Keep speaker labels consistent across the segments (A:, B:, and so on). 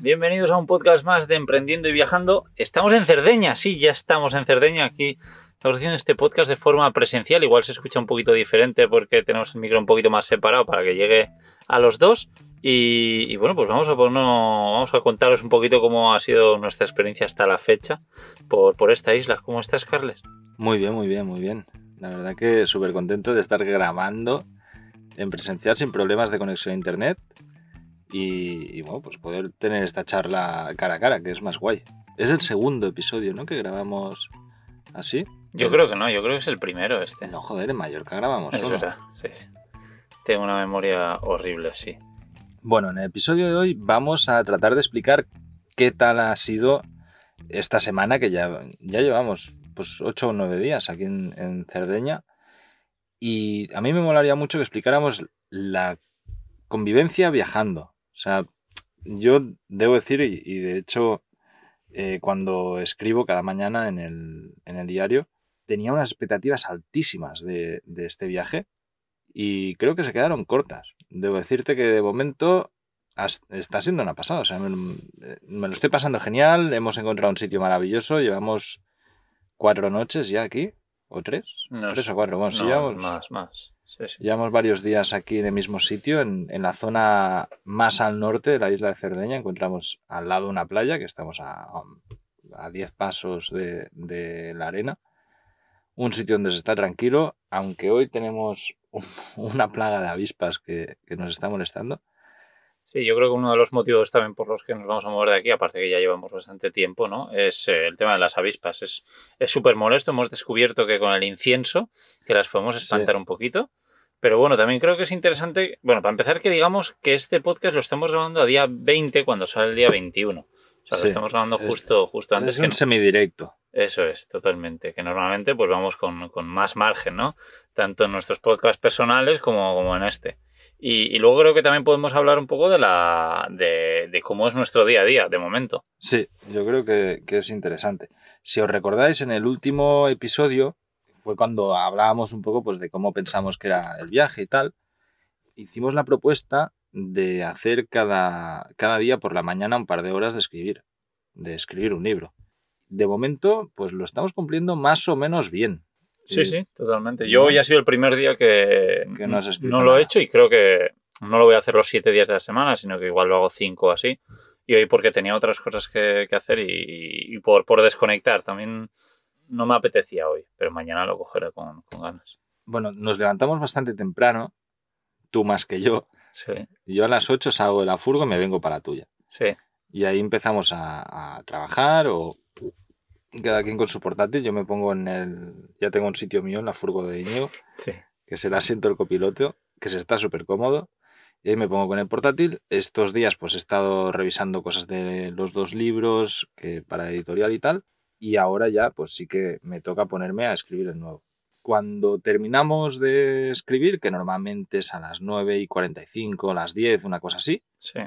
A: Bienvenidos a un podcast más de Emprendiendo y Viajando. Estamos en Cerdeña, sí, ya estamos en Cerdeña. Aquí estamos haciendo este podcast de forma presencial. Igual se escucha un poquito diferente porque tenemos el micro un poquito más separado para que llegue a los dos. Y, bueno, pues vamos a, ponernos- vamos a contaros un poquito cómo ha sido nuestra experiencia hasta la fecha por, por esta isla. ¿Cómo estás, Carles?
B: Muy bien, muy bien, muy bien. La verdad que súper contento de estar grabando en presencial sin problemas de conexión a internet y, y, bueno, pues poder tener esta charla cara a cara, que es más guay. Es el segundo episodio, ¿no? Que grabamos así.
A: Yo creo que no, yo creo que es el primero este.
B: No, joder, en Mallorca grabamos
A: es verdad, sí. Tengo una memoria horrible, sí.
B: Bueno, en el episodio de hoy vamos a tratar de explicar qué tal ha sido esta semana que ya, ya llevamos pues 8 o 9 días aquí en, en Cerdeña. Y a mí me molaría mucho que explicáramos la convivencia viajando. O sea, yo debo decir, y, de hecho eh, cuando escribo cada mañana en el, en el diario, tenía unas expectativas altísimas de, de este viaje y creo que se quedaron cortas. Debo decirte que de momento está siendo una pasada. O sea, me lo estoy pasando genial. Hemos encontrado un sitio maravilloso. Llevamos cuatro noches ya aquí. ¿O tres?
A: No
B: tres
A: sé.
B: o cuatro. Bueno,
A: No,
B: llevamos,
A: más, más. Sí, sí.
B: llevamos varios días aquí en el mismo sitio, en, en la zona más al norte de la isla de Cerdeña. Encontramos al lado una playa, que estamos a, a 10 pasos de, de la arena. Un sitio donde se está tranquilo, aunque hoy tenemos un- una plaga de avispas que, que nos está molestando.
A: Sí, yo creo que uno de los motivos también por los que nos vamos a mover de aquí, aparte que ya llevamos bastante tiempo, ¿no? Es eh, el tema de las avispas. Es es súper molesto. Hemos descubierto que con el incienso, que las podemos
B: Sí.
A: espantar un poquito. Pero bueno, también creo que es interesante, bueno, para empezar que digamos que este podcast lo estamos grabando a día 20 cuando sale el día 21. O sea,
B: Sí,
A: lo estamos grabando justo, justo antes
B: es
A: que
B: un semidirecto.
A: Eso es, totalmente. Que normalmente pues vamos con, con más margen, ¿no? Tanto en nuestros podcasts personales como, como en este. Y, luego creo que también podemos hablar un poco de la de, de cómo es nuestro día a día, de momento.
B: Sí, yo creo que, que es interesante. Si os recordáis, en el último episodio fue cuando hablábamos un poco pues, de cómo pensamos que era el viaje y tal. Hicimos la propuesta de hacer cada, cada día por la mañana un par de horas de escribir, de escribir un libro. De momento, pues lo estamos cumpliendo más o menos bien.
A: Sí, sí, totalmente. Yo hoy ha sido el primer día que,
B: Que no has
A: no lo he hecho y creo que no lo voy a hacer los siete días de la semana, sino que igual lo hago cinco así. Y hoy porque tenía otras cosas que, que hacer y, y por, por desconectar. También no me apetecía hoy, pero mañana lo cogeré con, con ganas.
B: Bueno, nos levantamos bastante temprano, tú más que yo.
A: Sí,
B: y Yo a las 8 salgo de la furgo y me vengo para la tuya.
A: sí.
B: Y ahí empezamos a, a trabajar o cada quien con su portátil. Yo me pongo en el... Ya tengo un sitio mío en la furgo de Íñigo,
A: sí.
B: que es el asiento del copiloto, que se está súper cómodo. Y ahí me pongo con el portátil. Estos días pues he estado revisando cosas de los dos libros que para editorial y tal. Y ahora ya pues sí que me toca ponerme a escribir el nuevo. Cuando terminamos de escribir, que normalmente es a las 9 y 45, a las 10, una cosa así,
A: Sí.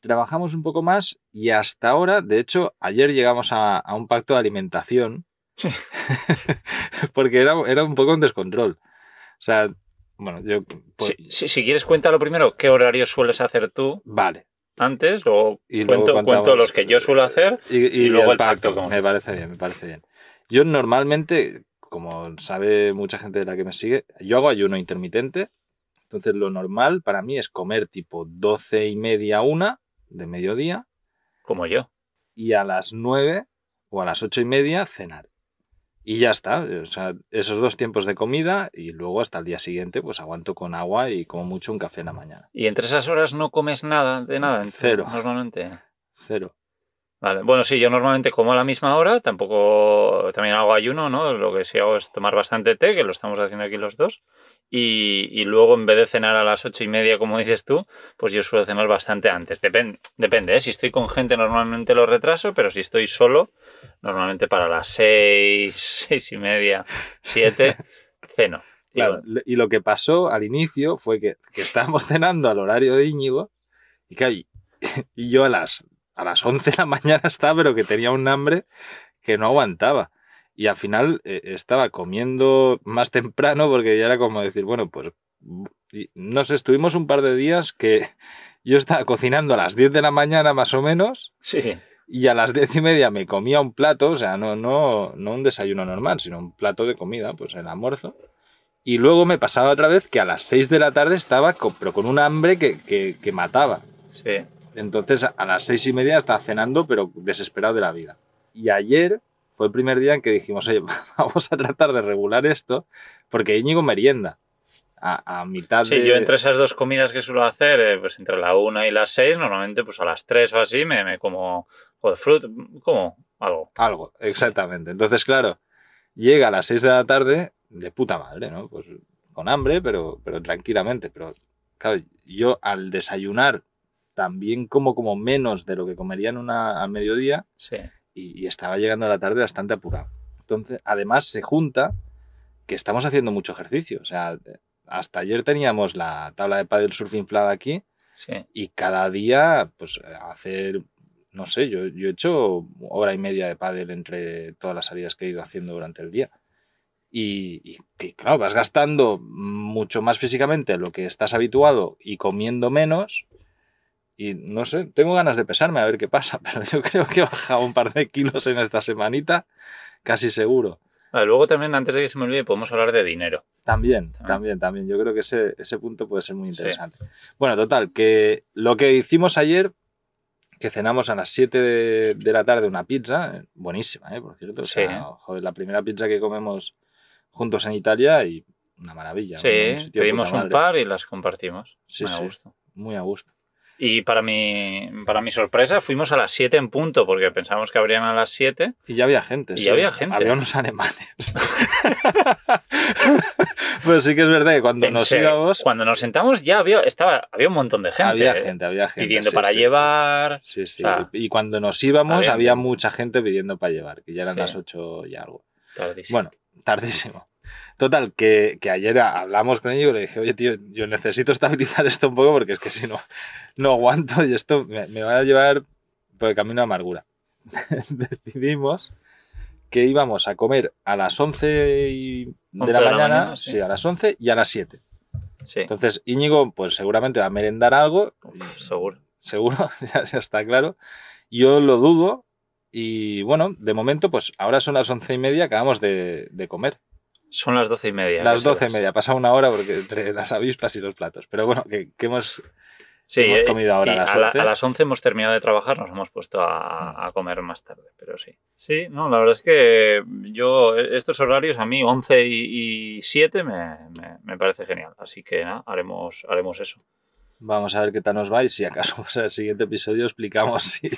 B: Trabajamos un poco más y hasta ahora, de hecho, ayer llegamos a, a un pacto de alimentación
A: Sí.
B: porque era, era un poco un descontrol. O sea, bueno, yo... pues,
A: Si, si- si quieres, cuéntalo primero. ¿Qué horario sueles hacer tú
B: Vale.
A: antes? Luego,
B: Y luego
A: cuento, los que yo suelo hacer.
B: Y, y
A: luego
B: el
A: pacto,
B: pacto, me parece bien, me parece bien. Yo normalmente, como sabe mucha gente de la que me sigue, yo hago ayuno intermitente. Entonces lo normal para mí es comer tipo 12 y media, una de mediodía
A: Como yo.
B: y a las 9 o a las ocho y media cenar. Y ya está. O sea, esos dos tiempos de comida y luego hasta el día siguiente pues aguanto con agua y como mucho un café en la mañana.
A: ¿Y entre esas horas no comes nada de nada?
B: Cero.
A: Normalmente.
B: Cero.
A: Vale. Bueno, sí, yo normalmente como a la misma hora. Tampoco. También hago ayuno, ¿no? Lo que sí hago es tomar bastante té, que lo estamos haciendo aquí los dos. Y, y luego, en vez de cenar a las ocho y media, como dices tú, pues yo suelo cenar bastante antes. Depen- depende, ¿eh? Si estoy con gente, normalmente lo retraso, pero si estoy solo, normalmente para las seis, seis y media, siete, ceno. Y
B: Claro,
A: bueno,
B: y lo que pasó al inicio fue que, que estábamos cenando al horario de Íñigo y, y, y yo a las, a las 11 de la mañana estaba, pero que tenía un hambre que no aguantaba. Y al final eh, estaba comiendo más temprano porque ya era como decir, bueno, pues no sé, estuvimos un par de días que yo estaba cocinando a las 10 de la mañana más o menos.
A: Sí.
B: Y a las diez y media me comía un plato, o sea, no, no, no un desayuno normal, sino un plato de comida, pues el almuerzo. Y luego me pasaba otra vez que a las 6 de la tarde estaba, con, pero con un hambre que, que, que mataba.
A: Sí.
B: Entonces a las seis y media estaba cenando, pero desesperado de la vida. Y ayer fue el primer día en que dijimos, oye, vamos a tratar de regular esto, porque Íñigo merienda. A, a mitad
A: Sí,
B: de...
A: yo entre esas dos comidas que suelo hacer, eh, pues entre la una y las seis, normalmente pues a las tres o así me, me como o de fruta, como algo.
B: Algo, exactamente. Entonces, claro, llega a las 6 de la tarde de puta madre, ¿no? Pues con hambre, pero, pero tranquilamente. Pero, claro, yo al desayunar también como como menos de lo que comería en una, al mediodía
A: Sí.
B: y, y estaba llegando a la tarde bastante apurado. Entonces, además se junta que estamos haciendo mucho ejercicio. O sea, hasta ayer teníamos la tabla de paddle surf inflada aquí
A: Sí.
B: y cada día, pues hacer, no sé, yo, yo he hecho hora y media de pádel entre todas las salidas que he ido haciendo durante el día. Y, y que, claro, vas gastando mucho más físicamente lo que estás habituado y comiendo menos. Y no sé, tengo ganas de pesarme a ver qué pasa, pero yo creo que he bajado un par de kilos en esta semanita, casi seguro.
A: Vale, luego también, antes de que se me olvide, podemos hablar de dinero.
B: También,
A: Ah.
B: también, también. Yo creo que ese, ese punto puede ser muy
A: Sí.
B: interesante. Bueno, total, que lo que hicimos ayer, que cenamos a las 7 de, de la tarde una pizza, buenísima, ¿eh? por cierto. O
A: Sí.
B: joder, la primera pizza que comemos juntos en Italia y una maravilla.
A: Sí,
B: un
A: pedimos un par y las compartimos.
B: Sí,
A: Muy a
B: sí.
A: gusto.
B: Muy a gusto.
A: Y para mi, para mi sorpresa, fuimos a las 7 en punto, porque pensábamos que abrían a las 7.
B: Y ya había gente.
A: Y
B: sí.
A: ya había gente.
B: Había unos alemanes. pues sí que es verdad que cuando nos íbamos,
A: Cuando nos sentamos ya había, estaba, había un montón de gente.
B: había
A: eh,
B: gente, había gente.
A: Pidiendo
B: sí,
A: para
B: sí.
A: llevar.
B: Sí, sí.
A: O sea,
B: y cuando nos íbamos
A: había-
B: había mucha gente pidiendo para llevar, que ya eran las 8 y algo.
A: Tardísimo.
B: Bueno, tardísimo. Total, que, que ayer hablamos con ellos y le dije, oye, tío, yo necesito estabilizar esto un poco porque es que si no, no aguanto y esto me, me va a llevar por el camino de amargura. Decidimos que íbamos a comer a las 11 y- de
A: 11
B: la
A: de la
B: mañana,
A: mañana,
B: sí.
A: sí.
B: a las 11 y a las 7.
A: sí,
B: Entonces Íñigo, pues seguramente va a merendar algo,
A: seguro.
B: seguro, ya, ya está claro. Yo lo dudo y bueno, de momento, pues ahora son las once y media, acabamos de, de comer.
A: Son las doce y media.
B: Las doce y media, pasa una hora porque entre las avispas y los platos. Pero bueno, que, que hemos...
A: Sí,
B: hemos
A: eh,
B: comido ahora a las
A: la-
B: 11.
A: a las 11 hemos terminado de trabajar, nos hemos puesto a, a comer más tarde, pero sí. Sí, no, la verdad es que yo, estos horarios a mí, 11 y, 7, me, me- me parece genial. Así que nada, haremos, haremos eso.
B: Vamos a ver qué tal nos va y si acaso pues, en el siguiente episodio explicamos si,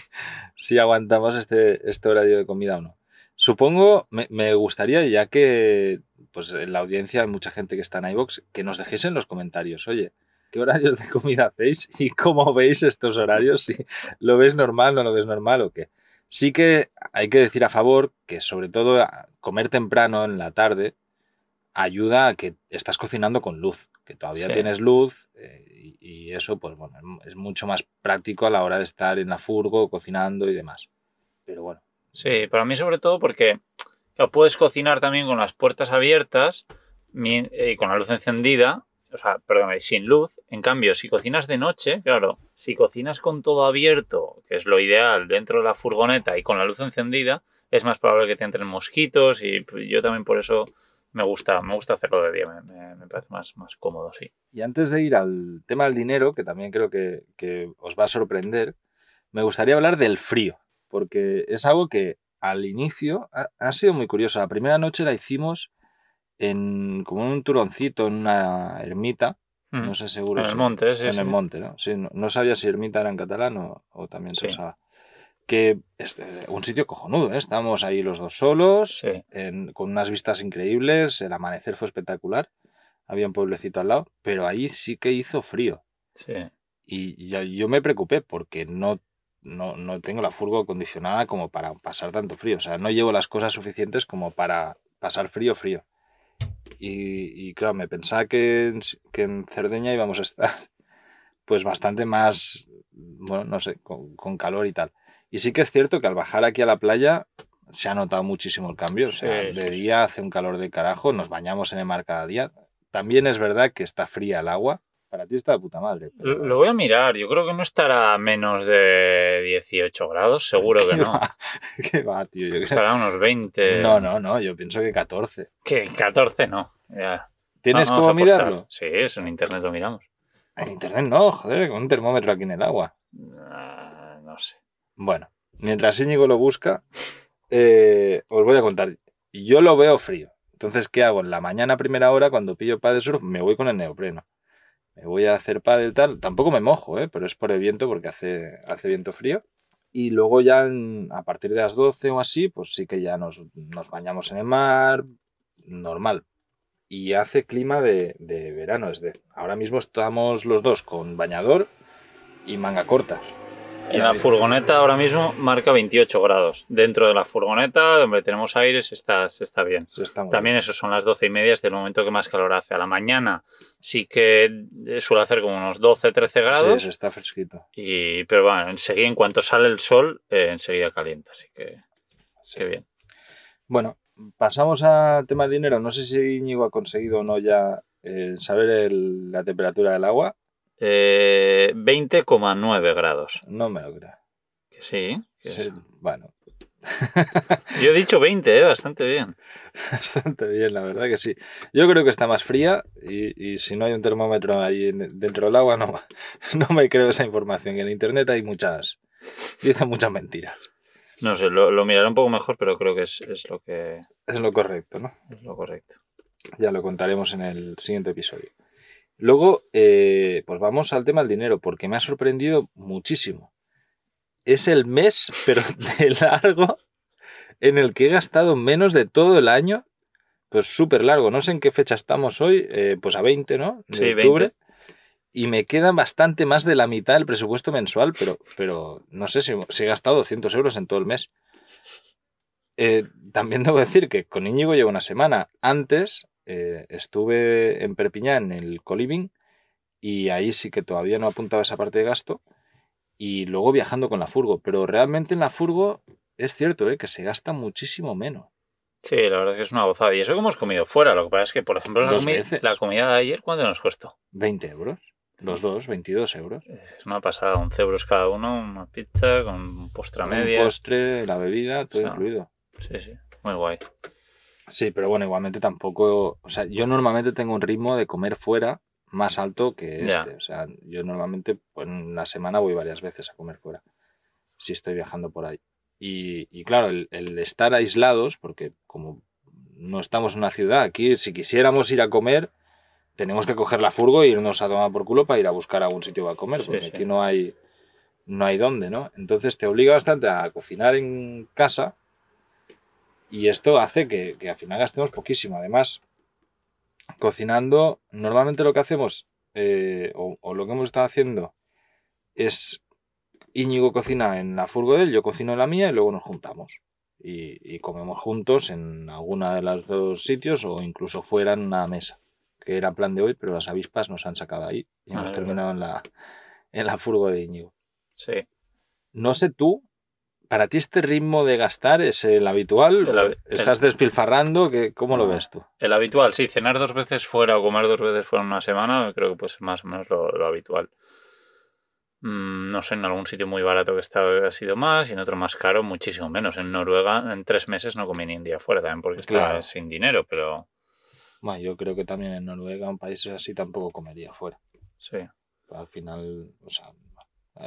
B: si aguantamos este, este horario de comida o no. Supongo, me, me gustaría, ya que pues en la audiencia hay mucha gente que está en iVoox, que nos dejéis en los comentarios, oye, ¿qué horarios de comida hacéis y cómo veis estos horarios? Si lo ves normal, no lo ves normal o qué. Sí que hay que decir a favor que sobre todo comer temprano en la tarde ayuda a que estás cocinando con luz, que todavía
A: Sí.
B: tienes luz eh, y, y eso pues bueno, es mucho más práctico a la hora de estar en la furgo cocinando y demás. Pero bueno,
A: Sí, para mí sobre todo porque claro, puedes cocinar también con las puertas abiertas y con la luz encendida, o sea, perdón, sin luz. En cambio, si cocinas de noche, claro, si cocinas con todo abierto, que es lo ideal dentro de la furgoneta y con la luz encendida, es más probable que te entren mosquitos y pues, yo también por eso me gusta, me gusta hacerlo de día, me, me- me parece más, más cómodo, sí.
B: Y antes de ir al tema del dinero, que también creo que, que os va a sorprender, me gustaría hablar del frío, porque es algo que al inicio ha, ha sido muy curioso. La primera noche la hicimos en como en un turoncito, en una ermita,
A: Mm.
B: no sé seguro.
A: en el
B: si-
A: monte, sí,
B: en
A: sí.
B: el monte, ¿no? Sí, no, no sabía si ermita era en catalán o, o también se
A: Sí.
B: usaba. Que es eh, un sitio cojonudo, ¿eh? Estábamos ahí los dos solos, en- con unas vistas increíbles, el amanecer fue espectacular, había un pueblecito al lado, pero ahí sí que hizo frío.
A: Sí.
B: Y yo me preocupé porque no, no, no tengo la furgo acondicionada como para pasar tanto frío. O sea, no llevo las cosas suficientes como para pasar frío, frío. Y, y claro, me pensaba que en, que en Cerdeña íbamos a estar pues bastante más, bueno, no sé, con, con calor y tal. Y sí que es cierto que al bajar aquí a la playa se ha notado muchísimo el cambio. O sea,
A: Sí,
B: de día hace un calor de carajo, nos bañamos en el mar cada día. también es verdad que está fría el agua. Para ti está de puta madre. pero-
A: Lo voy a mirar. Yo creo que no estará a menos de 18 grados. Seguro que no.
B: ¿Qué va, tío? Yo
A: Estará a unos 20.
B: No, no, no, yo pienso que 14.
A: Que 14 no. Ya.
B: ¿Tienes
A: Vamos
B: cómo mirarlo?
A: Sí, eso en internet lo miramos.
B: En internet no, joder, con un termómetro aquí en el agua.
A: Ah, no sé.
B: Bueno, mientras Íñigo lo busca, eh, os voy a contar. Yo lo veo frío. Entonces, ¿qué hago? En la mañana, primera hora, cuando pillo paddle surf, me voy con el neopreno. Me voy a hacer paddle tal. Tampoco me mojo, ¿eh? pero es por el viento, porque hace, hace viento frío. Y luego ya a partir de las 12 o así, pues sí que ya nos, nos bañamos en el mar, normal. Y hace clima de, de verano. Es de, ahora mismo estamos los dos con bañador y manga corta.
A: En la furgoneta ahora mismo marca 28 grados. Dentro de la furgoneta, donde tenemos aires, está, se está bien.
B: Se está muy
A: También eso son las 12 y media, es del momento que más calor hace. A la mañana sí que suele hacer como unos 12, 13 grados.
B: Sí, se está fresquito.
A: Y, pero bueno, enseguida, en cuanto sale el sol, eh, enseguida calienta. Así que,
B: Sí.
A: qué bien.
B: Bueno, pasamos a tema de dinero. No sé si Íñigo ha conseguido o no ya eh, saber el- la temperatura del agua.
A: Eh, 20,9 grados.
B: No me lo creo.
A: Que sí. que es-
B: bueno,
A: Yo he dicho 20, eh, bastante bien.
B: bastante bien, la verdad que sí. Yo creo que está más fría y, y si no hay un termómetro ahí en- dentro del agua, no, no me creo esa información. En internet hay muchas, dicen muchas mentiras.
A: No sé, lo, lo miraré un poco mejor, pero creo que es, es lo que
B: Es lo correcto, ¿no?
A: es lo correcto.
B: Ya lo contaremos en el siguiente episodio. Luego, eh, pues vamos al tema del dinero, porque me ha sorprendido muchísimo. Es el mes, pero de largo, en el que he gastado menos de todo el año. Pues súper largo. No sé en qué fecha estamos hoy, eh, pues a 20, ¿no? De
A: Sí,
B: octubre.
A: 20.
B: Y me queda bastante más de la mitad del presupuesto mensual, pero, pero no sé si, si he gastado 200 euros en todo el mes. Eh, también debo decir que con Íñigo llevo una semana. Antes eh, estuve en Perpiñán, en el Coliving, y ahí sí que todavía no apuntaba esa parte de gasto. Y luego viajando con la furgo. Pero realmente en la furgo es cierto eh, que se gasta muchísimo menos.
A: Sí, la verdad es que es una gozada. Y eso que hemos comido fuera. Lo que pasa es que, por ejemplo, la, comi-
B: veces.
A: la comida de ayer, ¿cuánto nos costó?
B: 20 euros. Los dos, 22 euros.
A: Es una pasada, 11 euros cada uno, una pizza con postre a
B: Un
A: media.
B: postre, la bebida, todo
A: O sea,
B: incluido.
A: Sí, sí, muy guay.
B: Sí, pero bueno, igualmente tampoco. O sea, yo normalmente tengo un ritmo de comer fuera más alto que este. O sea, yo normalmente pues, en la semana voy varias veces a comer fuera. Si estoy viajando por ahí. Y, y claro, el, el estar aislados, porque como no estamos en una ciudad, aquí si quisiéramos ir a comer, tenemos que coger la furgo e irnos a tomar por culo para ir a buscar algún sitio para comer,
A: Sí,
B: porque
A: sí.
B: aquí no hay, no hay dónde, ¿no? Entonces te obliga bastante a cocinar en casa y esto hace que, que al final gastemos poquísimo. Además, cocinando, normalmente lo que hacemos, eh, o, o lo que hemos estado haciendo, es Íñigo cocina en la furgo de él, yo cocino en la mía y luego nos juntamos. Y, y comemos juntos en alguna de los dos sitios o incluso fuera en una mesa, que era plan de hoy, pero las avispas nos han sacado ahí y
A: Ah,
B: hemos
A: es
B: terminado en la, en la furgo de Íñigo.
A: Sí.
B: No sé tú, ¿para ti este ritmo de gastar es el habitual?
A: El
B: ¿Estás despilfarrando? ¿Qué, ¿Cómo lo ves tú?
A: El habitual, sí, cenar dos veces fuera o comer dos veces fuera en una semana, creo que puede ser más o menos lo, lo habitual. Mm, no sé, en algún sitio muy barato que está, ha sido más y en otro más caro, muchísimo menos. En Noruega, en tres meses no comí ni un día fuera también porque estaba
B: Claro.
A: sin dinero, pero
B: Bueno, yo creo que también en Noruega, un país así, tampoco comería fuera.
A: sí.
B: Al final, o sea,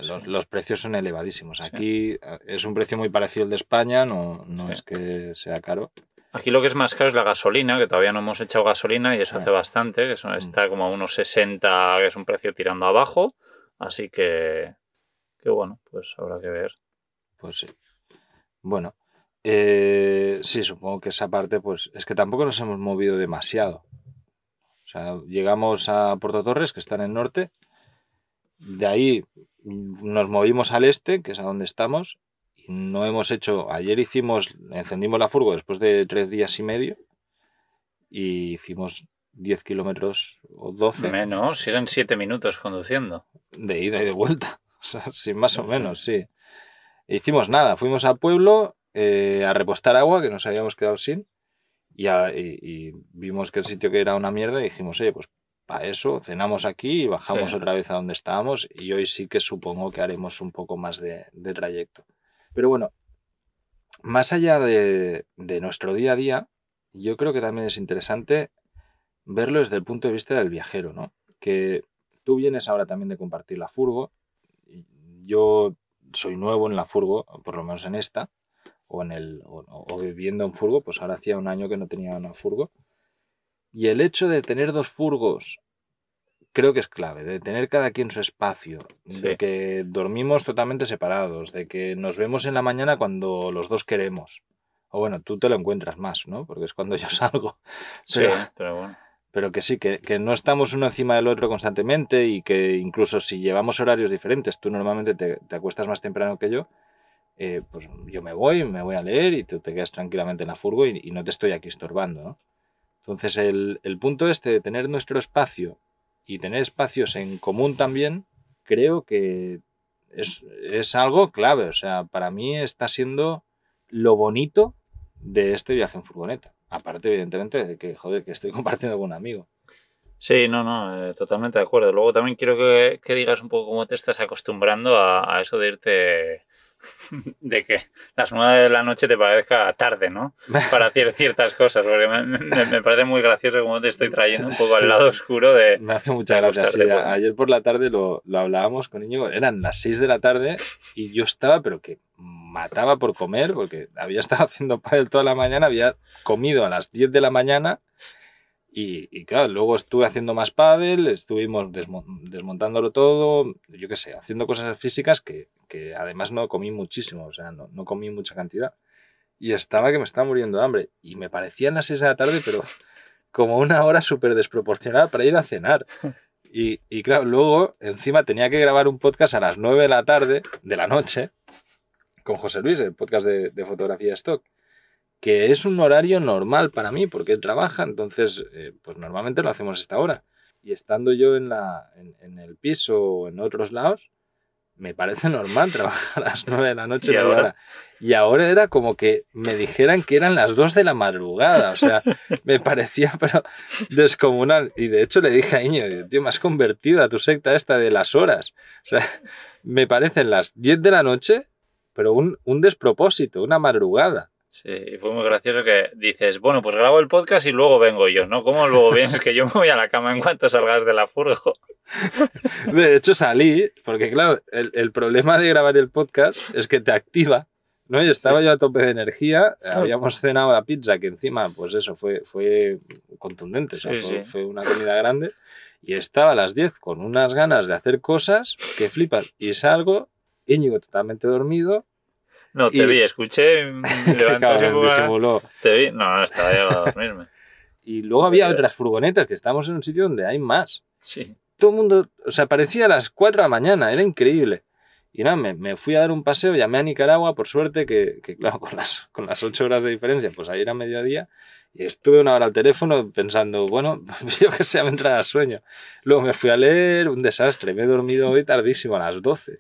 B: los,
A: Sí.
B: los precios son elevadísimos. Aquí eh, es un precio muy parecido al de España, no, no
A: Sí.
B: es que sea caro.
A: Aquí lo que es más caro es la gasolina, que todavía no hemos echado gasolina y eso hace bastante, que eso
B: Mm.
A: está como a unos 60, que es un precio tirando abajo, así que, que bueno, pues habrá que ver.
B: Pues sí. Bueno, eh, sí, supongo que esa parte, pues es que tampoco nos hemos movido demasiado. O sea, llegamos a Puerto Torres, que está en el norte. De ahí nos movimos al este, que es a donde estamos. Y no hemos hecho. Ayer hicimos, encendimos la furgo después de tres días y medio. Y hicimos 10 kilómetros o 12
A: Menos, eran 7 minutos conduciendo.
B: de ida y de vuelta. O sea, sí, más o menos, sí. E hicimos nada, fuimos al pueblo eh, a repostar agua, que nos habíamos quedado sin. y, a- y- y vimos que el sitio que era una mierda y dijimos, oye, pues para eso cenamos aquí y bajamos
A: Sí.
B: otra vez a donde estábamos y hoy sí que supongo que haremos un poco más de, de trayecto. Pero bueno, más allá de, de nuestro día a día, yo creo que también es interesante verlo desde el punto de vista del viajero, ¿no? Que tú vienes ahora también de compartir la furgo. Yo soy nuevo en la furgo, por lo menos en esta, o en el o, o viviendo en furgo, pues ahora hacía un año que no tenía una furgo. Y el hecho de tener dos furgos creo que es clave, de tener cada quien su espacio, de que dormimos totalmente separados, de que nos vemos en la mañana cuando los dos queremos. O bueno, tú te lo encuentras más, ¿no? Porque es cuando yo salgo.
A: Sí,
B: Pero,
A: pero bueno.
B: pero que sí, que, que no estamos uno encima del otro constantemente y que incluso si llevamos horarios diferentes, tú normalmente te, te acuestas más temprano que yo, eh, pues yo me voy, me voy a leer y tú te quedas tranquilamente en la furgo y, y no te estoy aquí estorbando, ¿no? Entonces el, el punto este de tener nuestro espacio y tener espacios en común también, creo que es, es algo clave. O sea, para mí está siendo lo bonito de este viaje en furgoneta. Aparte, evidentemente, de que, joder, que estoy compartiendo con un amigo.
A: Sí, no, no, eh, totalmente de acuerdo. Luego también quiero que, que digas un poco cómo te estás acostumbrando a, a eso de irte, de que las nueve de la noche te parezca tarde, ¿no? Para hacer ciertas cosas, porque me, me- me parece muy gracioso cómo te estoy trayendo un poco al lado oscuro de...
B: Me hace mucha gracia. sí, a- ayer por la tarde lo, lo hablábamos con Íñigo. Eran las 6 de la tarde y yo estaba, pero que mataba por comer, porque había estado haciendo pádel toda la mañana, había comido a las 10 de la mañana y, y claro, luego estuve haciendo más pádel, estuvimos desmo- desmontándolo todo, yo qué sé, haciendo cosas físicas que, que además no comí muchísimo, o sea, no, no comí mucha cantidad. Y estaba que me estaba muriendo de hambre. Y me parecían las 6 de la tarde, pero como una hora súper desproporcionada para ir a cenar. Y, y claro, luego encima tenía que grabar un podcast a las 9 de la tarde, de la noche, con José Luis, el podcast de, de fotografía stock, que es un horario normal para mí, porque él trabaja, entonces, eh, pues normalmente lo hacemos a esta hora. Y estando yo en, la, en, en el piso o en otros lados, me parece normal trabajar a las 9 de la noche,
A: ¿Y ahora?
B: hora. Y ahora era como que me dijeran que eran las 2 de la madrugada, o sea, me parecía pero descomunal. Y de hecho le dije a Iño, tío, me has convertido a tu secta esta de las horas. O sea, me parecen las 10 de la noche, pero un, un despropósito, una madrugada.
A: Sí, y fue muy gracioso que dices, bueno, pues grabo el podcast y luego vengo yo, ¿no? ¿Cómo luego vienes? que yo me voy a la cama en cuanto salgas de la furgo.
B: De hecho salí, porque claro, el, el problema de grabar el podcast es que te activa. ¿no? Y estaba yo a tope de energía, habíamos cenado la pizza, que encima, pues eso, fue, fue contundente, o sea,
A: Sí,
B: fue,
A: sí.
B: fue una comida grande. Y estaba a las 10 con unas ganas de hacer cosas que flipas. Y salgo, Íñigo totalmente dormido.
A: No, te
B: Y-
A: vi, escuché, levanté
B: disimuló.
A: te vi, no, estaba llegado a dormirme.
B: Y luego había
A: Eh.
B: otras furgonetas, que estamos en un sitio donde hay más.
A: Sí,
B: todo el mundo, o sea, parecía a las 4 de la mañana, era increíble. Y nada, me, me fui a dar un paseo, llamé a Nicaragua, por suerte, que, que, claro, con las, con las 8 horas de diferencia, pues ahí era mediodía, y estuve una hora al teléfono pensando, bueno, yo que sé, me entraba sueño. Luego me fui a leer, un desastre, me he dormido hoy tardísimo, a las 12.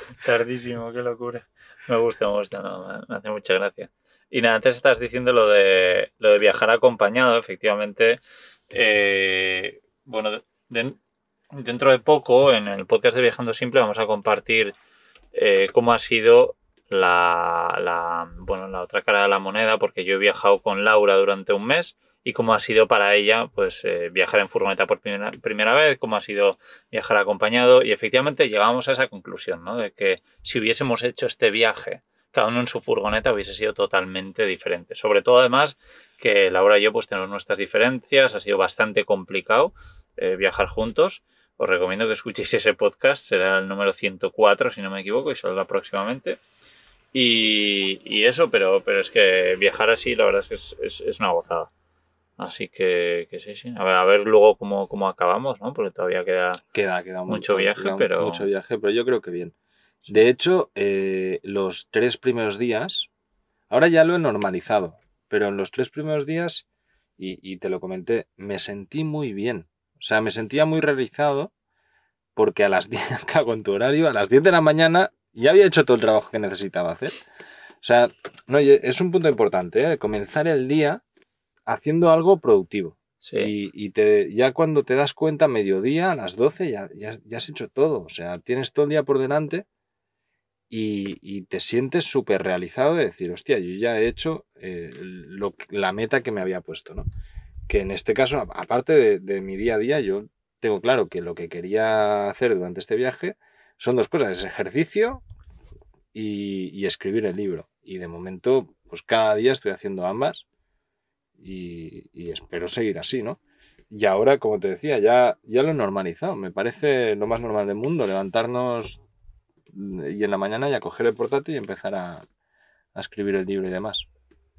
A: tardísimo, qué locura. Me gusta, me gusta, no, me- hace mucha gracia. Y nada, antes estás diciendo lo de, lo de viajar acompañado, efectivamente. eh, bueno, de- dentro de poco, en el podcast de Viajando Simple, vamos a compartir eh, cómo ha sido la, la, bueno, la otra cara de la moneda, porque yo he viajado con Laura durante un mes y cómo ha sido para ella pues eh, viajar en furgoneta por primera, primera vez, cómo ha sido viajar acompañado y efectivamente llegamos a esa conclusión, ¿no? De que si hubiésemos hecho este viaje cada uno en su furgoneta hubiese sido totalmente diferente. Sobre todo además que Laura y yo pues tenemos nuestras diferencias, ha sido bastante complicado eh, viajar juntos. Os recomiendo que escuchéis ese podcast, será el número 104 si no me equivoco y saldrá próximamente. Y, y eso, pero, pero es que viajar así la verdad es que es, es- es una gozada. Así que, que sí, sí. A ver, a ver luego cómo, cómo acabamos, ¿no? Porque todavía queda...
B: Queda, queda
A: Mucho
B: montón,
A: viaje,
B: queda
A: pero-
B: Mucho viaje, pero yo creo que bien. De hecho, eh, los tres primeros días, ahora ya lo he normalizado, pero en los tres primeros días, y, y te lo comenté, me sentí muy bien. O sea, me sentía muy realizado porque a las 10, cago en tu horario, a las 10 de la mañana ya había hecho todo el trabajo que necesitaba hacer. O sea, no, es un punto importante, ¿eh? comenzar el día haciendo algo productivo.
A: Sí.
B: Y, y te, ya cuando te das cuenta, mediodía, a las 12, ya, ya, ya has hecho todo. O sea, tienes todo el día por delante y, y te sientes súper realizado de decir, hostia, yo ya he hecho eh, lo, la meta que me había puesto, ¿no? Que en este caso, aparte de, de mi día a día, yo tengo claro que lo que quería hacer durante este viaje son dos cosas, es ejercicio y, y escribir el libro. Y de momento, pues cada día estoy haciendo ambas y, y espero seguir así, ¿no? Y ahora, como te decía, ya, ya lo he normalizado. Me parece lo más normal del mundo levantarnos y en la mañana ya coger el portátil y empezar a, a escribir el libro y demás.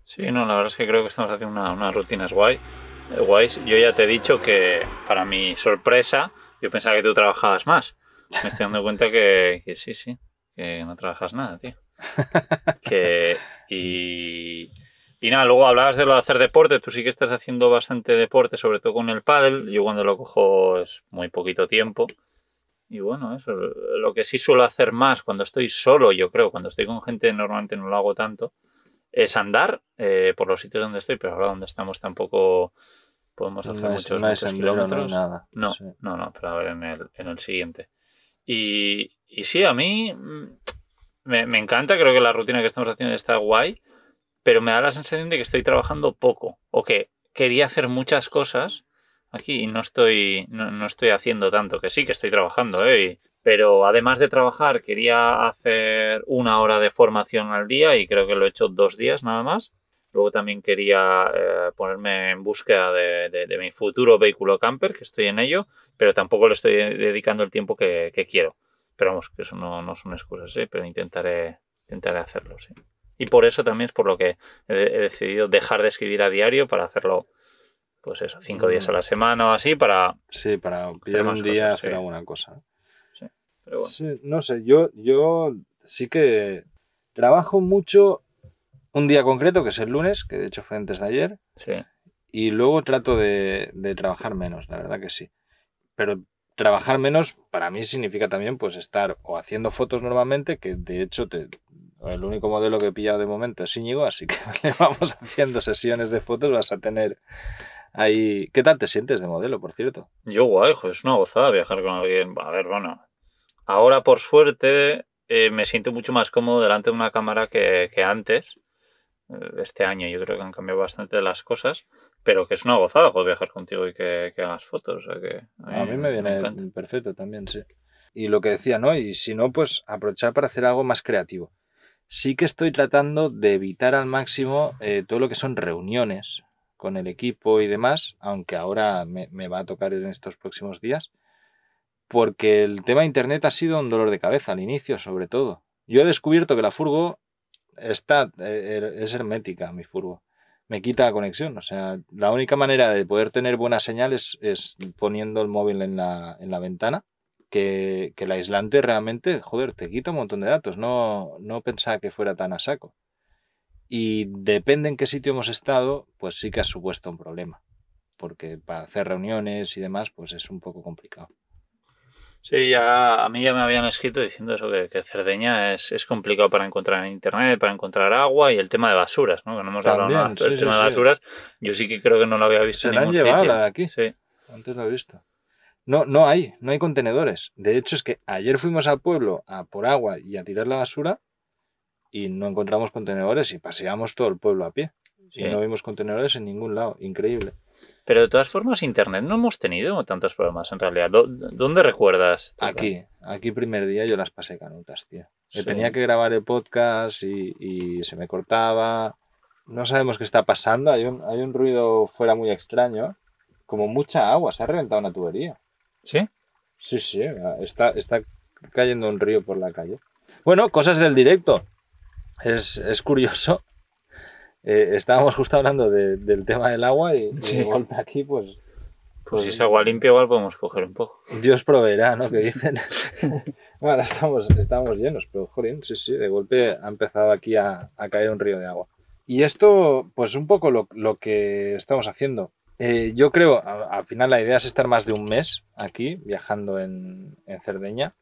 A: Sí, no, la verdad es que creo que estamos haciendo una, unas rutinas guay, eh, guays. Yo ya te he dicho que, para mi sorpresa, yo pensaba que tú trabajabas más. Me estoy dando cuenta que, que sí, sí, que no trabajas nada, tío. Que, y, y nada, luego hablabas de lo de hacer deporte. Tú sí que estás haciendo bastante deporte, sobre todo con el pádel. Yo cuando lo cojo es muy poquito tiempo. Y bueno, eso, lo que sí suelo hacer más cuando estoy solo, yo creo, cuando estoy con gente normalmente no lo hago tanto, es andar eh, por los sitios donde estoy, pero ahora donde estamos tampoco podemos hacer
B: No
A: muchos,
B: no sendero, no
A: kilómetros.
B: nada.
A: No,
B: Sí.
A: no, no, pero a ver en el, en el siguiente. Y, y sí, a mí mm, me, me encanta, creo que la rutina que estamos haciendo está guay, pero me da la sensación de que estoy trabajando poco o que quería hacer muchas cosas aquí y no estoy, no, no estoy haciendo tanto, que sí que estoy trabajando, ¿eh? Pero además de trabajar quería hacer una hora de formación al día y creo que lo he hecho dos días nada más. Luego también quería eh, ponerme en búsqueda de, de- de mi futuro vehículo camper, que estoy en ello, pero tampoco le estoy dedicando el tiempo que, que quiero. Pero vamos, que eso no, no son excusas, ¿eh? pero intentaré, intentaré hacerlo, sí. Y por eso también es por lo que he, he decidido dejar de escribir a diario para hacerlo, pues eso, cinco
B: Mm.
A: días a la semana o así, para...
B: Sí, para pillar un día
A: cosas,
B: hacer
A: sí.
B: alguna cosa.
A: Pero bueno.
B: Sí, no sé, yo, yo sí que trabajo mucho un día concreto, que es el lunes, que de hecho fue antes de ayer,
A: Sí,
B: y luego trato de, de trabajar menos, la verdad que sí. Pero trabajar menos para mí significa también pues estar o haciendo fotos normalmente, que de hecho te, el único modelo que he pillado de momento es Íñigo, así que le vamos haciendo sesiones de fotos, vas a tener ahí... ¿Qué tal te sientes de modelo, por cierto?
A: Yo guay, joder, es una gozada viajar con alguien. A ver, bueno, ahora por suerte eh, me siento mucho más cómodo delante de una cámara que, que antes. Eh, Este año yo creo que han cambiado bastante las cosas, pero que es una gozada joder, viajar contigo y que, que hagas fotos. O sea que
B: A mí me viene perfecto también, sí. Y lo que decía, ¿no? Y si no, pues aprovechar para hacer algo más creativo. Sí que estoy tratando de evitar al máximo eh, todo lo que son reuniones con el equipo y demás, aunque ahora me, va a tocar en estos próximos días, porque el tema de Internet ha sido un dolor de cabeza al inicio, sobre todo. Yo he descubierto que la furgo está, eh, es hermética, mi furgo. Me quita conexión, o sea, la única manera de poder tener buena señal es, poniendo el móvil la, en la ventana, que, que el aislante realmente, joder, te quita un montón de datos, no, no pensaba que fuera tan a saco. Y depende en qué sitio hemos estado, pues sí que ha supuesto un problema, porque para hacer reuniones y demás, pues es un poco complicado.
A: Sí, ya, a mí ya me habían escrito diciendo eso, que, que Cerdeña es, es complicado para encontrar en internet, para encontrar agua y el tema de basuras, ¿no? Que no hemos hablado nada, el
B: sí,
A: tema
B: sí,
A: de basuras, yo sí que creo que no lo había visto
B: Se
A: en
B: la han
A: ningún
B: llevado
A: sitio.
B: la de aquí.
A: Sí,
B: Antes lo he visto. No, no hay, no hay contenedores. De hecho, es que ayer fuimos al pueblo a por agua y a tirar la basura y no encontramos contenedores y paseamos todo el pueblo a pie.
A: sí.
B: Y no vimos contenedores en ningún lado. Increíble.
A: Pero de todas formas, Internet no hemos tenido tantos problemas en realidad. ¿Dó- ¿Dónde recuerdas?
B: Aquí, aquí primer día yo las pasé canutas, tío.
A: Sí.
B: Tenía que grabar el podcast y, y se me cortaba. No sabemos qué está pasando. Hay un, hay un ruido fuera muy extraño. Como mucha agua. Se ha reventado una tubería.
A: ¿Sí?
B: Sí, sí. Está, está cayendo un río por la calle. Bueno, cosas del directo. Es, es curioso. Eh, estábamos justo hablando de- del tema del agua y, y
A: Sí.
B: de golpe aquí, pues
A: Pues si es agua limpia, igual podemos coger un poco.
B: Dios proveerá, ¿no? Que dicen. bueno, estamos, estamos llenos, pero jolín, sí, sí, de golpe ha empezado aquí a, a caer un río de agua. Y esto, pues un poco lo, lo que estamos haciendo. Eh, yo creo, al final la idea es estar más de un mes aquí, viajando en, en Cerdeña.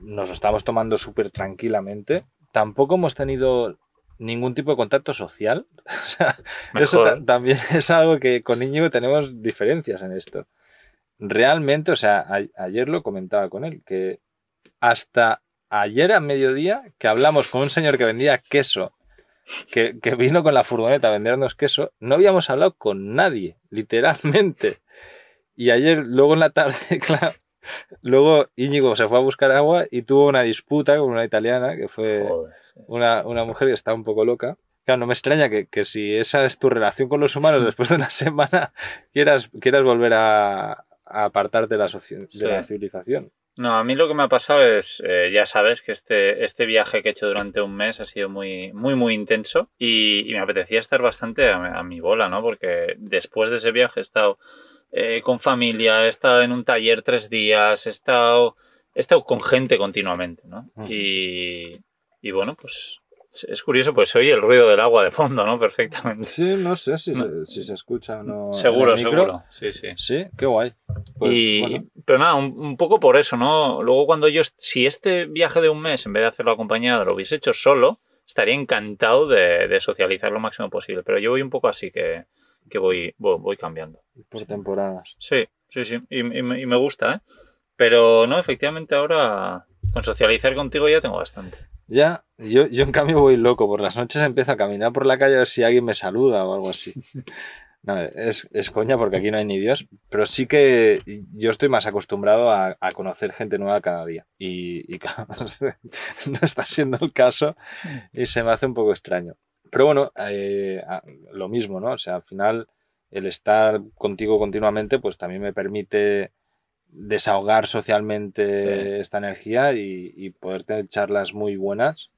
B: Nos lo estamos tomando súper tranquilamente. Tampoco hemos tenido ningún tipo de contacto social. O sea, eso también es algo que con Íñigo tenemos diferencias en esto. Realmente, o sea, ayer lo comentaba con él, que hasta ayer a mediodía que hablamos con un señor que vendía queso, que, que vino con la furgoneta a vendernos queso, no habíamos hablado con nadie, literalmente. Y ayer, luego en la tarde, claro, luego Íñigo se fue a buscar agua y tuvo una disputa con una italiana, que fue una, mujer que está un poco loca. Claro, no me extraña que, si esa es tu relación con los humanos después de una semana, quieras, quieras volver a, apartarte de la, de la civilización.
A: No, a mí lo que me ha pasado es, eh, ya sabes, que este, este viaje que he hecho durante un mes ha sido muy, muy, muy intenso y, me apetecía estar bastante a, mi bola, ¿no? Porque después de ese viaje he estado eh, con familia, he estado en un taller tres días, he estado, he estado con gente continuamente, ¿no? y, y bueno, pues es curioso, pues se oye el ruido del agua de fondo, ¿no? Perfectamente.
B: Sí, no sé si, Se, escucha o no.
A: Seguro, seguro. Sí, sí.
B: Sí, qué guay.
A: Pues, pero nada, un, poco por eso, ¿no? Luego cuando yo, si este viaje de un mes, en vez de hacerlo acompañado, lo hubiese hecho solo, estaría encantado de, socializar lo máximo posible. Pero yo voy un poco así que, que voy, voy, cambiando.
B: Por temporadas.
A: Sí, sí, sí. Y, y me gusta, ¿eh? Pero no, efectivamente ahora con socializar contigo ya tengo bastante.
B: Ya, yo, yo en cambio voy loco. Por las noches empiezo a caminar por la calle a ver si alguien me saluda o algo así. No, es, es, coña porque aquí no hay ni Dios, pero sí que yo estoy más acostumbrado a, conocer gente nueva cada día. Y, claro, no está siendo el caso y se me hace un poco extraño. Pero bueno, eh, lo mismo, ¿no? O sea, al final el estar contigo continuamente pues también me permite desahogar socialmente esta energía y, poder tener charlas muy buenas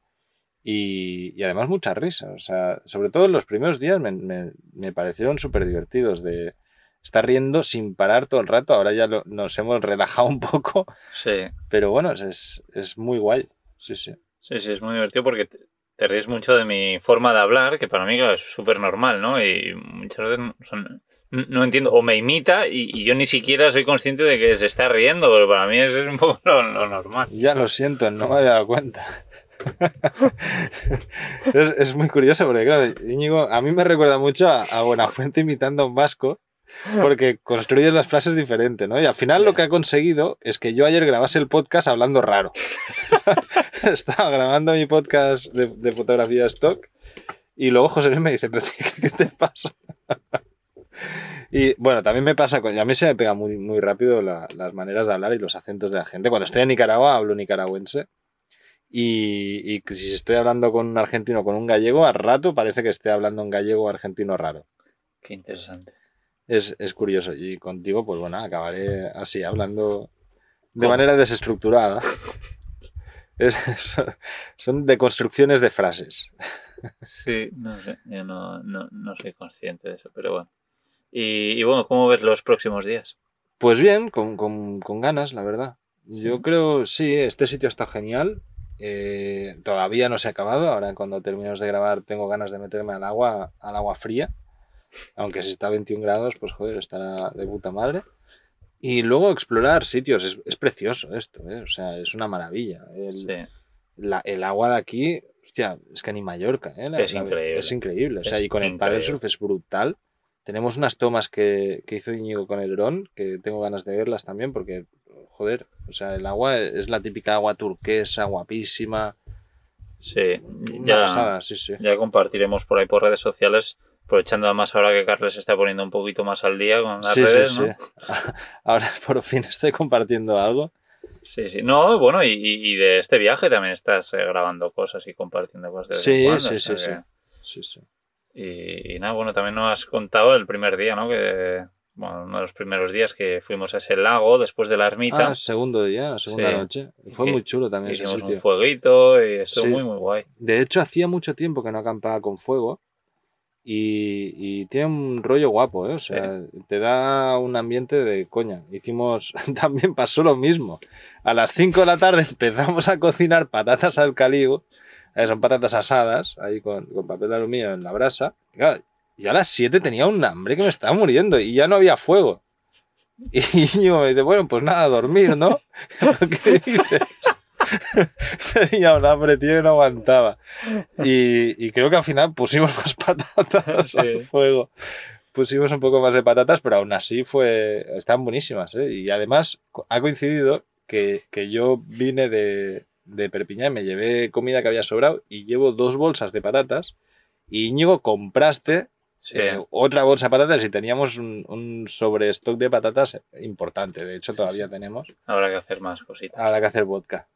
B: y, además mucha risa. O sea, sobre todo en los primeros días me, parecieron súper divertidos de estar riendo sin parar todo el rato. Ahora ya nos hemos relajado un poco.
A: Sí.
B: Pero bueno, es, es muy guay. Sí, sí.
A: Sí, sí, es muy divertido porque te, ríes mucho de mi forma de hablar, que para mí es súper normal, ¿no? Y muchas veces son no entiendo, o me imita y, yo ni siquiera soy consciente de que se está riendo, pero para mí es un poco lo, normal.
B: Ya lo siento, no me había dado cuenta. es, muy curioso porque, claro, Íñigo, a mí me recuerda mucho a, a Buenafuente imitando a un vasco, porque construyes las frases diferente, ¿no? Y al final lo que ha conseguido es que yo ayer grabase el podcast hablando raro. Estaba grabando mi podcast de, de fotografía stock y luego José Luis me dice, ¿qué te pasa? Y bueno, también me pasa, a mí se me pega muy, muy rápido las maneras de hablar y los acentos de la gente. Cuando estoy en Nicaragua hablo nicaragüense y, y si estoy hablando con un argentino o con un gallego, al rato parece que esté hablando un gallego o argentino raro.
A: Qué interesante.
B: Es, curioso y contigo, pues bueno, acabaré así, hablando de manera desestructurada. Es, son deconstrucciones de frases.
A: Sí, no sé, yo no, no soy consciente de eso, pero bueno. Y, bueno, ¿cómo ves los próximos días?
B: Pues bien, con, ganas, la verdad. Yo creo, sí, este sitio está genial. Eh, todavía no se ha acabado. Ahora cuando terminemos de grabar tengo ganas de meterme al agua, al agua fría. Aunque si está a 21 grados, pues joder, estará de puta madre. Y luego explorar sitios. Es, precioso esto, ¿eh? O sea, es una maravilla. El, el agua de aquí, hostia, es que ni Mallorca, ¿eh?
A: es increíble.
B: Es increíble. O sea, y con el paddle surf es brutal. Tenemos unas tomas que, hizo Íñigo con el dron, que tengo ganas de verlas también, porque, joder, o sea, el agua es la típica agua turquesa, guapísima.
A: Sí, ya, sí, sí. ya compartiremos por ahí por redes sociales, aprovechando además ahora que Carles se está poniendo un poquito más al día con las redes, ¿no?
B: Ahora por fin estoy compartiendo algo.
A: Sí, sí. No, bueno, y, de este viaje también estás eh, grabando cosas y compartiendo cosas. De
B: sí, sí, sí, sí, sí, sí.
A: Y, nada, bueno, también nos has contado el primer día, ¿no? Que, bueno, uno de los primeros días que fuimos a ese lago después de la ermita.
B: Ah, segundo día, la segunda noche. Fue muy chulo también ese sitio.
A: un fueguito y estuvo muy, muy guay.
B: De hecho, hacía mucho tiempo que no acampaba con fuego y, y tiene un rollo guapo, ¿eh? O sea, te da un ambiente de coña. Hicimos, también pasó lo mismo. A las 5 de la tarde empezamos a cocinar patatas al caligo eh, son patatas asadas, ahí con, papel de aluminio en la brasa. Y, a las 7 tenía un hambre que me estaba muriendo y ya no había fuego. Y yo me dice, bueno, pues nada, dormir, ¿no? ¿Qué dices? Tenía un hambre, tío, que no aguantaba. Y, y creo que al final pusimos más patatas
A: Sí.
B: al fuego. Pusimos un poco más de patatas, pero aún así fue. Están buenísimas, ¿eh? Y además ha coincidido que, que yo vine de, de Perpiñán, me llevé comida que había sobrado y llevo dos bolsas de patatas. Y Íñigo, compraste
A: Sí.
B: eh, otra bolsa de patatas y teníamos un, un sobrestock de patatas importante. De hecho, todavía tenemos.
A: Habrá que hacer más cositas.
B: Habrá que hacer vodka.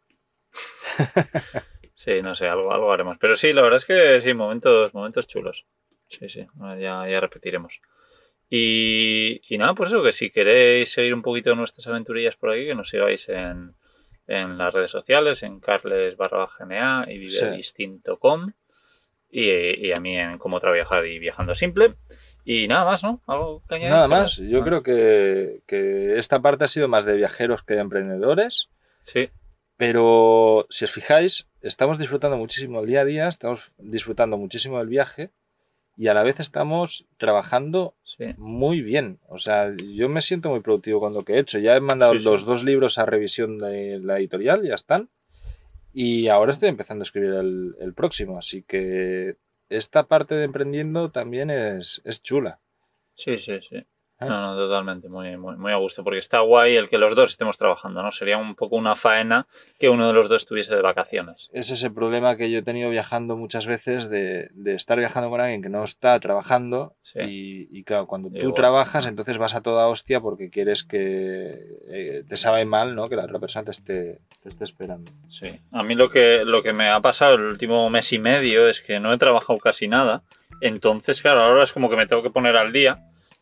A: Sí, no sé, algo, algo haremos. Pero sí, la verdad es que sí, momentos, momentos chulos. Sí, sí, ya, ya repetiremos. Y, y nada, pues eso, que si queréis seguir un poquito nuestras aventurillas por aquí, que nos sigáis en, en las redes sociales, en carles barra GNA y vivedistinto.com y, y a mí en Cómo Trabajar y Viajando Simple. Y nada más, ¿no? ¿Algo que añadir?
B: Nada más. Yo
A: Ah,
B: creo que, que esta parte ha sido más de viajeros que de emprendedores.
A: Sí,
B: Pero si os fijáis, estamos disfrutando muchísimo el día a día, estamos disfrutando muchísimo del viaje y a la vez estamos trabajando
A: sí.
B: muy bien. O sea, yo me siento muy productivo con lo que he hecho. Ya he mandado
A: Sí, sí.
B: los dos libros a revisión de la editorial, ya están. Y ahora estoy empezando a escribir el, el próximo. Así que esta parte de emprendiendo también es, es chula.
A: Sí, sí, sí.
B: Ah.
A: No, no, totalmente, muy, muy, muy a gusto, porque está guay el que los dos estemos trabajando, ¿no? Sería un poco una faena que uno de los dos estuviese de vacaciones.
B: Es ese problema que yo he tenido viajando muchas veces de, de estar viajando con alguien que no está trabajando
A: Sí.
B: y, y claro, cuando tú trabajas entonces vas a toda hostia porque quieres que eh, te sabe mal, ¿no? Que la otra persona te esté, te esté esperando.
A: Sí. A mí lo que, lo que me ha pasado el último mes y medio es que no he trabajado casi nada. Entonces, claro, ahora es como que me tengo que poner al día.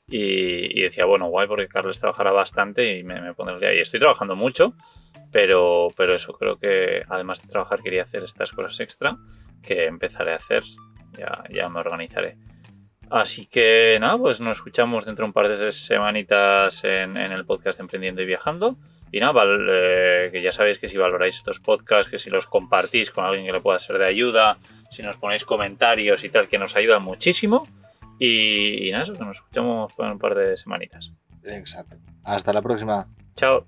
A: Y, y decía, bueno, guay, porque Carlos trabajará bastante y me, me pondré al día. Y estoy trabajando mucho, pero, pero eso creo que además de trabajar quería hacer estas cosas extra que empezaré a hacer. Ya, ya me organizaré. Así que nada, pues nos escuchamos dentro de un par de semanitas en, en el podcast Emprendiendo y Viajando. Y nada, val- eh, que ya sabéis que si valoráis estos podcasts, que si los compartís con alguien que le pueda ser de ayuda, si nos ponéis comentarios y tal, que nos ayuda muchísimo. Y, y nada, eso, que nos escuchamos por un par de semanitas.
B: Exacto. Hasta la próxima.
A: Chao.